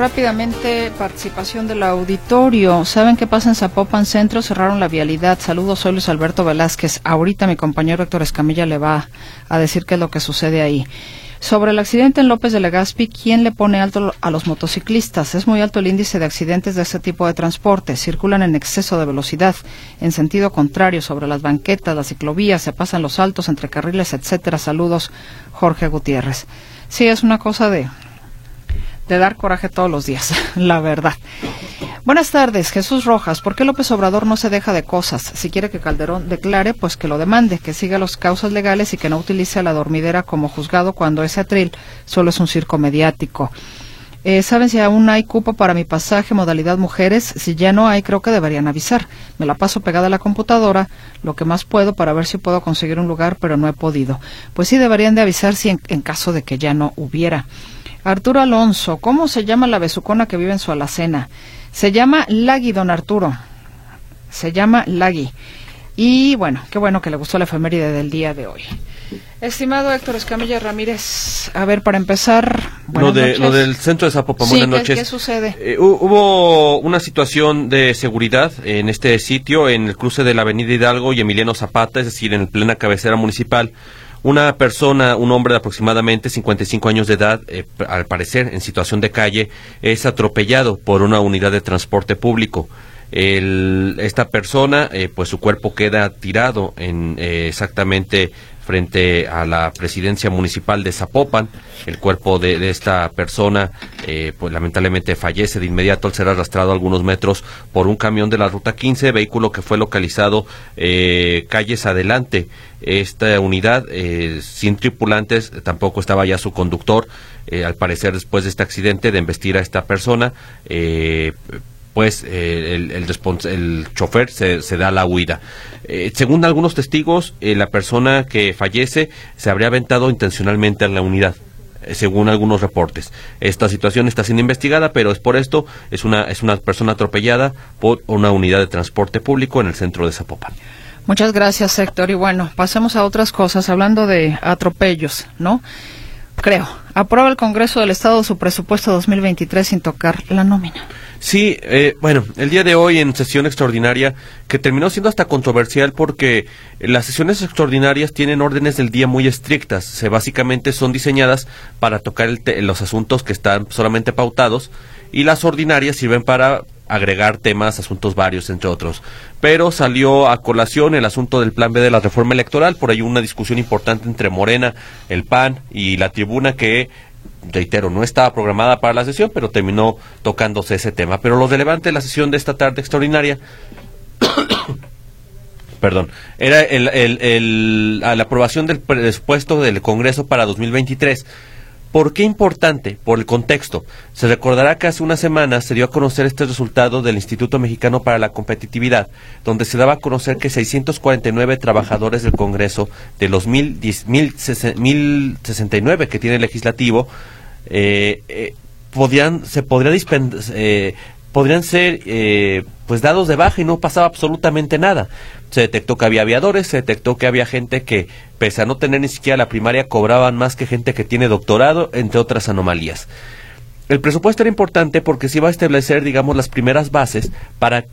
Speaker 2: Rápidamente participación del auditorio. ¿Saben qué pasa en Zapopan Centro? Cerraron la vialidad. Saludos, soy Luis Alberto Velázquez. Ahorita mi compañero Héctor Escamilla le va a decir qué es lo que sucede ahí. Sobre el accidente en López de Legazpi, ¿quién le pone alto a los motociclistas? Es muy alto el índice de accidentes de este tipo de transporte. Circulan en exceso de velocidad, en sentido contrario, sobre las banquetas, las ciclovías, se pasan los altos entre carriles, etcétera. Saludos, Jorge Gutiérrez. Sí, es una cosa de de dar coraje todos los días, la verdad. Buenas tardes, Jesús Rojas. ¿Por qué López Obrador no se deja de cosas? Si quiere que Calderón declare, pues que lo demande, que siga las causas legales y que no utilice a la dormidera como juzgado cuando ese atril solo es un circo mediático. Eh, ¿Saben si aún hay cupo para mi pasaje modalidad mujeres? Si ya no hay, creo que deberían avisar. Me la paso pegada a la computadora, lo que más puedo para ver si puedo conseguir un lugar, pero no he podido. Pues sí, deberían de avisar si en caso de que ya no hubiera. Arturo Alonso, ¿cómo se llama la besucona que vive en su alacena? Se llama Lagui, don Arturo. Se llama Lagui. Y bueno, qué bueno que le gustó la efeméride del día de hoy. Estimado Héctor Escamilla Ramírez, a ver, para empezar.
Speaker 10: Lo, de, lo del centro de Zapopan, buenas noches.
Speaker 2: ¿Qué sucede?
Speaker 10: Eh, hubo una situación de seguridad en este sitio, en el cruce de la Avenida Hidalgo y Emiliano Zapata, es decir, en plena cabecera municipal. Una persona, un hombre de aproximadamente 55 años de edad, eh, al parecer en situación de calle, es atropellado por una unidad de transporte público. esta persona, eh, pues su cuerpo queda tirado en eh, exactamente frente a la presidencia municipal de Zapopan. El cuerpo de, esta persona, eh, pues lamentablemente fallece de inmediato al ser arrastrado algunos metros por un camión de la ruta 15, vehículo que fue localizado eh, calles adelante. Esta unidad eh, sin tripulantes, tampoco estaba ya su conductor. al parecer, después de este accidente, de embestir a esta persona, pues el, el, chofer se, se, da la huida. Eh, según algunos testigos, eh, la persona que fallece se habría aventado intencionalmente en la unidad eh, según algunos reportes. Esta situación está siendo investigada, pero es por esto, es una, es una persona atropellada por una unidad de transporte público en el centro de Zapopan.
Speaker 2: Muchas gracias, Héctor. Y bueno, pasemos a otras cosas, hablando de atropellos, ¿no? Creo. Aprueba el Congreso del Estado su presupuesto 2023 sin tocar la nómina.
Speaker 10: Sí, eh, bueno, el día de hoy en sesión extraordinaria, que terminó siendo hasta controversial porque las sesiones extraordinarias tienen órdenes del día muy estrictas, se básicamente son diseñadas para tocar los asuntos que están solamente pautados y las ordinarias sirven para agregar temas, asuntos varios, entre otros. Pero salió a colación el asunto del plan B de la reforma electoral, por ahí una discusión importante entre Morena, el PAN y la tribuna que reitero, no estaba programada para la sesión, pero terminó tocándose ese tema. Pero lo relevante de la sesión de esta tarde extraordinaria, perdón, era el, el, la aprobación del presupuesto del Congreso para 2023. ¿Por qué importante? Por el contexto. Se recordará que hace unas semanas se dio a conocer este resultado del Instituto Mexicano para la Competitividad, donde se daba a conocer que 649 trabajadores del Congreso, de los 1069 que tiene el legislativo, eh, eh, podían, se podría eh, podrían ser eh, pues dados de baja y no pasaba absolutamente nada. Se detectó que había aviadores, se detectó que había gente que, pese a no tener ni siquiera la primaria, cobraban más que gente que tiene doctorado, entre otras anomalías. El presupuesto era importante porque se iba a establecer, digamos, las primeras bases para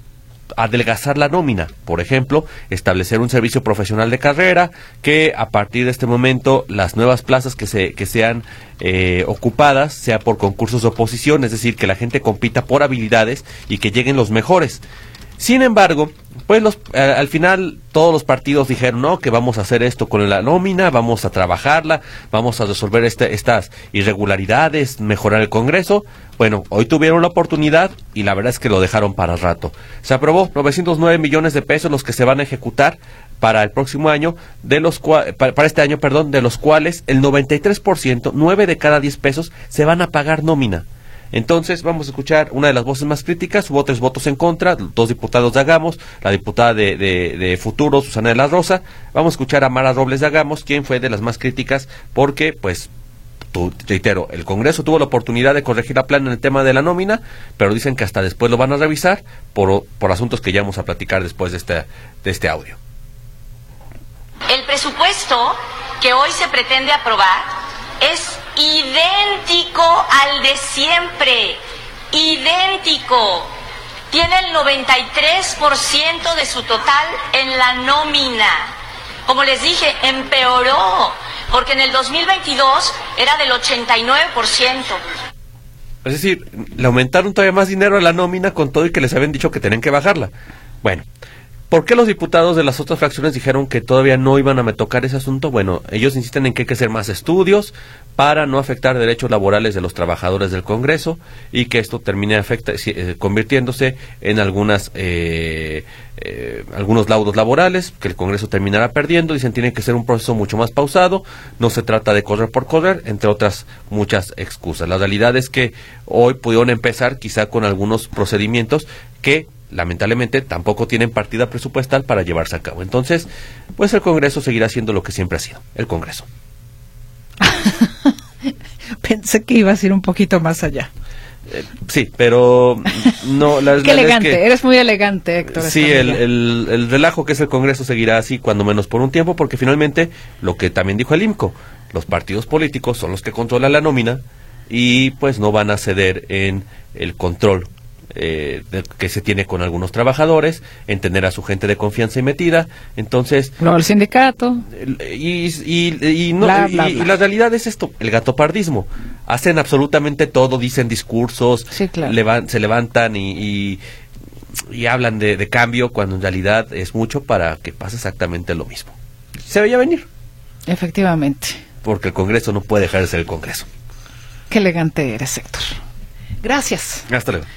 Speaker 10: adelgazar la nómina. Por ejemplo, establecer un servicio profesional de carrera, que a partir de este momento las nuevas plazas que, se, que sean eh, ocupadas sea por concursos de oposición, es decir, que la gente compita por habilidades y que lleguen los mejores. Sin embargo, pues los, al final todos los partidos dijeron, no, que vamos a hacer esto con la nómina, vamos a trabajarla, vamos a resolver este, estas irregularidades, mejorar el Congreso. Bueno, hoy tuvieron la oportunidad y la verdad es que lo dejaron para rato. Se aprobó 909 millones de pesos los que se van a ejecutar para el próximo año, de los para este año, perdón, de los cuales el 93%, 9 de cada 10 pesos, se van a pagar nómina. Entonces vamos a escuchar una de las voces más críticas, hubo tres votos en contra, dos diputados de Agamos, la diputada de, de, Futuro, Susana de la Rosa, vamos a escuchar a Mara Robles de Agamos, quien fue de las más críticas porque, pues, reitero, el Congreso tuvo la oportunidad de corregir la plana en el tema de la nómina, pero dicen que hasta después lo van a revisar por, por asuntos que ya vamos a platicar después de este, de este audio.
Speaker 11: El presupuesto que hoy se pretende aprobar es idéntico al de siempre, idéntico. Tiene el 93% de su total en la nómina. Como les dije, empeoró, porque en el 2022 era del 89%.
Speaker 10: Es decir, le aumentaron todavía más dinero a la nómina con todo y que les habían dicho que tenían que bajarla. Bueno, ¿Por qué los diputados de las otras fracciones dijeron que todavía no iban a tocar ese asunto? Bueno, ellos insisten en que hay que hacer más estudios para no afectar derechos laborales de los trabajadores del Congreso y que esto termine eh, convirtiéndose en algunas eh, eh, algunos laudos laborales que el Congreso terminará perdiendo. Dicen tiene que ser un proceso mucho más pausado, no se trata de correr por correr, entre otras muchas excusas. La realidad es que hoy pudieron empezar quizá con algunos procedimientos que lamentablemente tampoco tienen partida presupuestal para llevarse a cabo. Entonces, pues el Congreso seguirá siendo lo que siempre ha sido, el Congreso.
Speaker 2: Pensé que ibas a ir un poquito más allá.
Speaker 10: Eh, sí, pero no.
Speaker 2: La, Qué elegante, eres muy elegante, Héctor.
Speaker 10: Sí, el, el, el, relajo que es el Congreso seguirá así, cuando menos por un tiempo, porque finalmente, lo que también dijo el IMCO, los partidos políticos son los que controlan la nómina y pues no van a ceder en el control eh, que se tiene con algunos trabajadores, en tener a su gente de confianza y metida. Entonces.
Speaker 2: No, el sindicato.
Speaker 10: Y, y, no, y, la realidad es esto: el gatopardismo. Hacen absolutamente todo, dicen discursos, se levantan y, y hablan de, de cambio, cuando en realidad es mucho para que pase exactamente lo mismo. Se veía venir.
Speaker 2: Efectivamente.
Speaker 10: Porque el Congreso no puede dejar de ser el Congreso.
Speaker 2: Qué elegante eres, Héctor. Gracias.
Speaker 10: Hasta luego.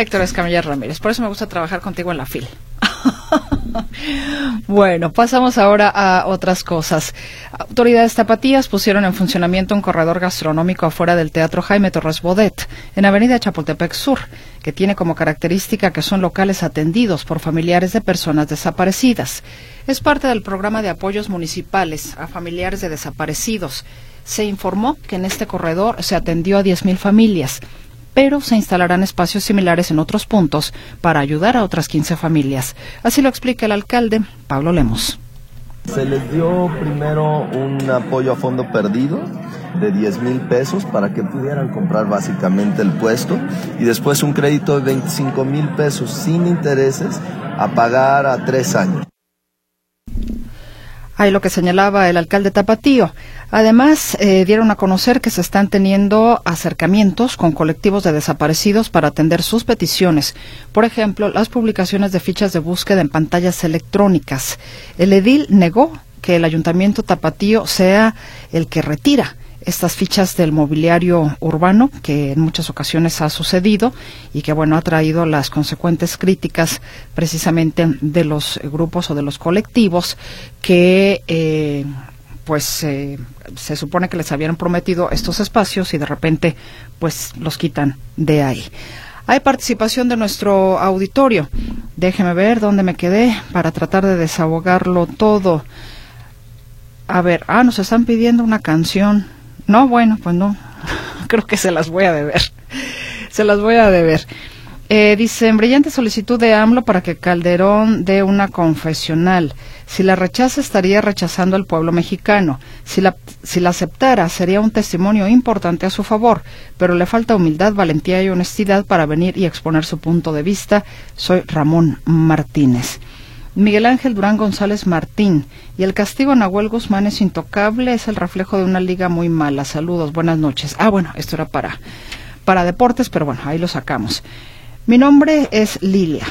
Speaker 2: Héctor Escamilla Ramírez. Por eso me gusta trabajar contigo en la FIL. bueno, pasamos ahora a otras cosas. Autoridades tapatías pusieron en funcionamiento un corredor gastronómico afuera del Teatro Jaime Torres Bodet, en Avenida Chapultepec Sur, que tiene como característica que son locales atendidos por familiares de personas desaparecidas. Es parte del programa de apoyos municipales a familiares de desaparecidos. Se informó que en este corredor se atendió a 10.000 familias pero se instalarán espacios similares en otros puntos para ayudar a otras 15 familias. Así lo explica el alcalde Pablo Lemos.
Speaker 6: Se les dio primero un apoyo a fondo perdido de 10 mil pesos para que pudieran comprar básicamente el puesto y después un crédito de 25 mil pesos sin intereses a pagar a tres años.
Speaker 2: Hay lo que señalaba el alcalde Tapatío. Además, eh, dieron a conocer que se están teniendo acercamientos con colectivos de desaparecidos para atender sus peticiones. Por ejemplo, las publicaciones de fichas de búsqueda en pantallas electrónicas. El edil negó que el ayuntamiento Tapatío sea el que retira estas fichas del mobiliario urbano que en muchas ocasiones ha sucedido y que bueno ha traído las consecuentes críticas precisamente de los grupos o de los colectivos que eh, pues eh, se supone que les habían prometido estos espacios y de repente pues los quitan de ahí. Hay participación de nuestro auditorio. Déjeme ver dónde me quedé para tratar de desahogarlo todo. A ver, ah, nos están pidiendo una canción. No, bueno, pues no. Creo que se las voy a deber. se las voy a deber. Eh, dicen, brillante solicitud de AMLO para que Calderón dé una confesional. Si la rechaza, estaría rechazando al pueblo mexicano. Si la, si la aceptara, sería un testimonio importante a su favor. Pero le falta humildad, valentía y honestidad para venir y exponer su punto de vista. Soy Ramón Martínez. Miguel Ángel Durán González Martín. Y el castigo a Nahuel Guzmán es intocable, es el reflejo de una liga muy mala. Saludos, buenas noches. Ah, bueno, esto era para, para deportes, pero bueno, ahí lo sacamos. Mi nombre es Lilia.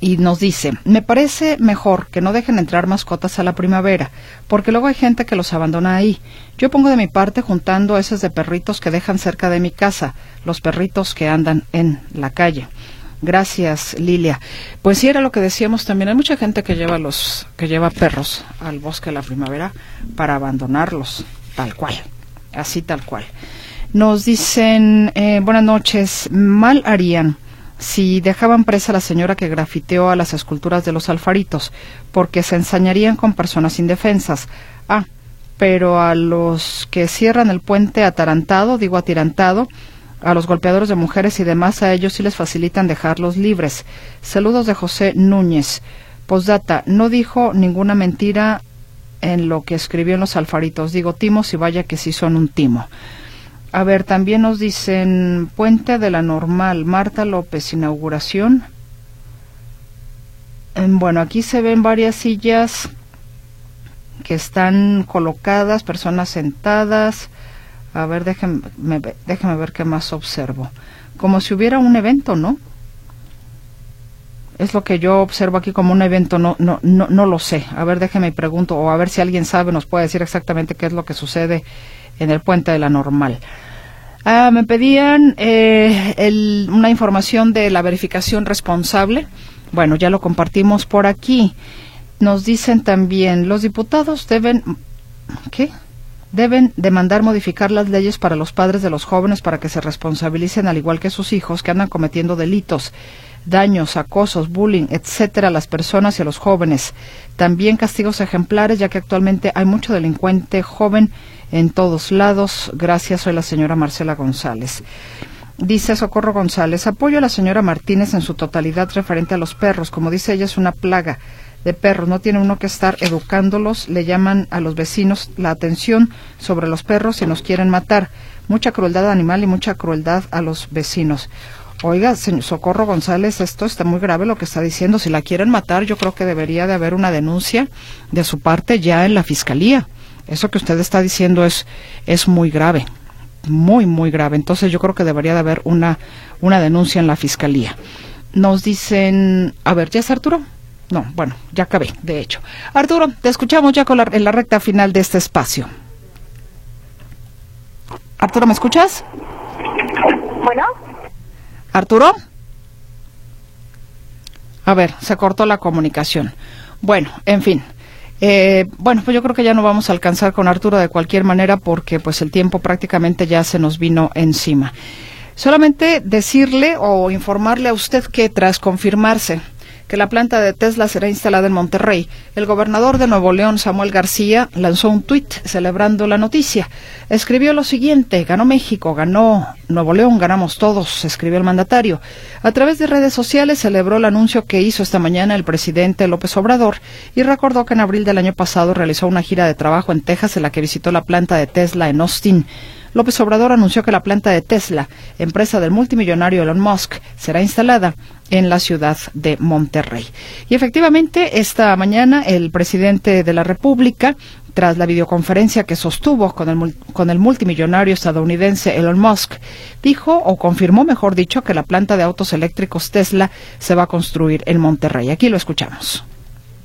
Speaker 2: Y nos dice, me parece mejor que no dejen entrar mascotas a la primavera, porque luego hay gente que los abandona ahí. Yo pongo de mi parte juntando esos de perritos que dejan cerca de mi casa, los perritos que andan en la calle. Gracias, Lilia. Pues sí era lo que decíamos también. Hay mucha gente que lleva los que lleva perros al bosque de la primavera para abandonarlos, tal cual, así tal cual. Nos dicen eh, buenas noches. Mal harían si dejaban presa a la señora que grafiteó a las esculturas de los alfaritos, porque se ensañarían con personas indefensas. Ah, pero a los que cierran el puente atarantado, digo atirantado, a los golpeadores de mujeres y demás, a ellos sí les facilitan dejarlos libres. Saludos de José Núñez. Postdata, no dijo ninguna mentira en lo que escribió en los alfaritos. Digo timos y vaya que sí son un timo. A ver, también nos dicen Puente de la Normal, Marta López, inauguración. Bueno, aquí se ven varias sillas que están colocadas, personas sentadas. A ver, déjenme, déjenme ver qué más observo. Como si hubiera un evento, ¿no? Es lo que yo observo aquí como un evento, no, no, no, no lo sé. A ver, déjenme pregunto, o a ver si alguien sabe, nos puede decir exactamente qué es lo que sucede en el puente de la normal. Ah, me pedían eh, una información de la verificación responsable. Bueno, ya lo compartimos por aquí. Nos dicen también, los diputados deben... ¿Qué? Deben demandar modificar las leyes para los padres de los jóvenes para que se responsabilicen al igual que sus hijos que andan cometiendo delitos, daños, acosos, bullying, etcétera, a las personas y a los jóvenes. También castigos ejemplares, ya que actualmente hay mucho delincuente joven en todos lados. Gracias, soy la señora Marcela González. Dice Socorro González, apoyo a la señora Martínez en su totalidad referente a los perros. Como dice ella, es una plaga de perros. No tiene uno que estar educándolos. Le llaman a los vecinos la atención sobre los perros y nos quieren matar. Mucha crueldad animal y mucha crueldad a los vecinos. Oiga, señor Socorro González, esto está muy grave lo que está diciendo. Si la quieren matar, yo creo que debería de haber una denuncia de su parte ya en la fiscalía. Eso que usted está diciendo es, es muy grave, muy, muy grave. Entonces yo creo que debería de haber una, una denuncia en la fiscalía. Nos dicen, a ver, ¿ya Arturo? No, bueno, ya acabé, de hecho. Arturo, te escuchamos ya con la, en la recta final de este espacio. Arturo, ¿me escuchas?
Speaker 12: Bueno.
Speaker 2: Arturo. A ver, se cortó la comunicación. Bueno, en fin. Eh, bueno, pues yo creo que ya no vamos a alcanzar con Arturo de cualquier manera porque pues el tiempo prácticamente ya se nos vino encima. Solamente decirle o informarle a usted que tras confirmarse que la planta de Tesla será instalada en Monterrey, el gobernador de Nuevo León, Samuel García, lanzó un tuit celebrando la noticia. Escribió lo siguiente, ganó México, ganó Nuevo León, ganamos todos, escribió el mandatario. A través de redes sociales celebró el anuncio que hizo esta mañana el presidente López Obrador y recordó que en abril del año pasado realizó una gira de trabajo en Texas en la que visitó la planta de Tesla en Austin. López Obrador anunció que la planta de Tesla, empresa del multimillonario Elon Musk, será instalada en la ciudad de Monterrey. Y efectivamente, esta mañana el presidente de la República tras la videoconferencia que sostuvo con el, con el multimillonario estadounidense Elon Musk, dijo o confirmó, mejor dicho, que la planta de autos eléctricos Tesla se va a construir en Monterrey. Aquí lo escuchamos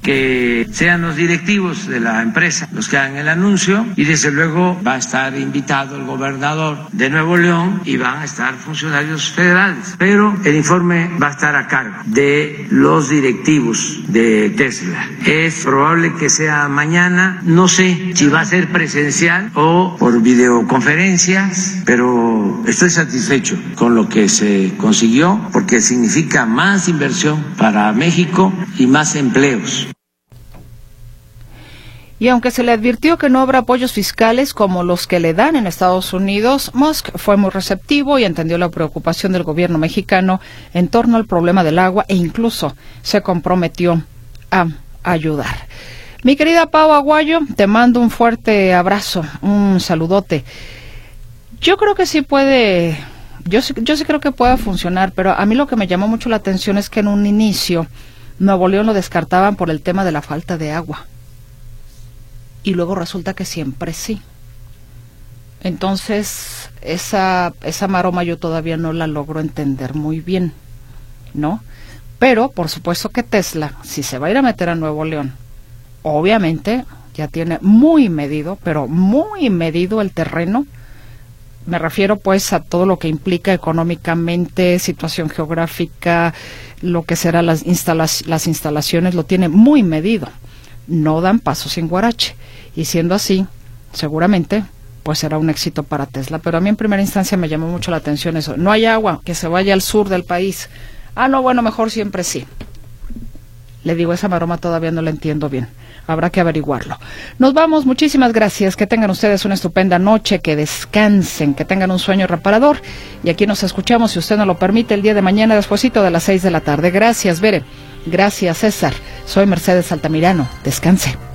Speaker 13: que sean los directivos de la empresa los que hagan el anuncio y desde luego va a estar invitado el gobernador de Nuevo León y van a estar funcionarios federales. Pero el informe va a estar a cargo de los directivos de Tesla. Es probable que sea mañana, no sé si va a ser presencial o por videoconferencias, pero estoy satisfecho con lo que se consiguió porque significa más inversión para México y más empleos.
Speaker 2: Y aunque se le advirtió que no habrá apoyos fiscales como los que le dan en Estados Unidos, Musk fue muy receptivo y entendió la preocupación del gobierno mexicano en torno al problema del agua e incluso se comprometió a ayudar. Mi querida Pau Aguayo, te mando un fuerte abrazo, un saludote. Yo creo que sí puede, yo yo sí creo que pueda funcionar, pero a mí lo que me llamó mucho la atención es que en un inicio Nuevo León lo descartaban por el tema de la falta de agua y luego resulta que siempre sí. Entonces, esa, esa maroma yo todavía no la logro entender muy bien, ¿no? Pero, por supuesto que Tesla, si se va a ir a meter a Nuevo León, obviamente ya tiene muy medido, pero muy medido el terreno. Me refiero pues a todo lo que implica económicamente, situación geográfica, lo que serán las, las instalaciones, lo tiene muy medido. No dan pasos sin guarache. Y siendo así, seguramente pues será un éxito para Tesla. Pero a mí en primera instancia me llamó mucho la atención eso. No hay agua, que se vaya al sur del país. Ah, no, bueno, mejor siempre sí. Le digo, esa maroma todavía no la entiendo bien. Habrá que averiguarlo. Nos vamos, muchísimas gracias. Que tengan ustedes una estupenda noche, que descansen, que tengan un sueño reparador. Y aquí nos escuchamos, si usted nos lo permite, el día de mañana, despuesito de las seis de la tarde. Gracias, Bere. Gracias, César. Soy Mercedes Altamirano. Descanse.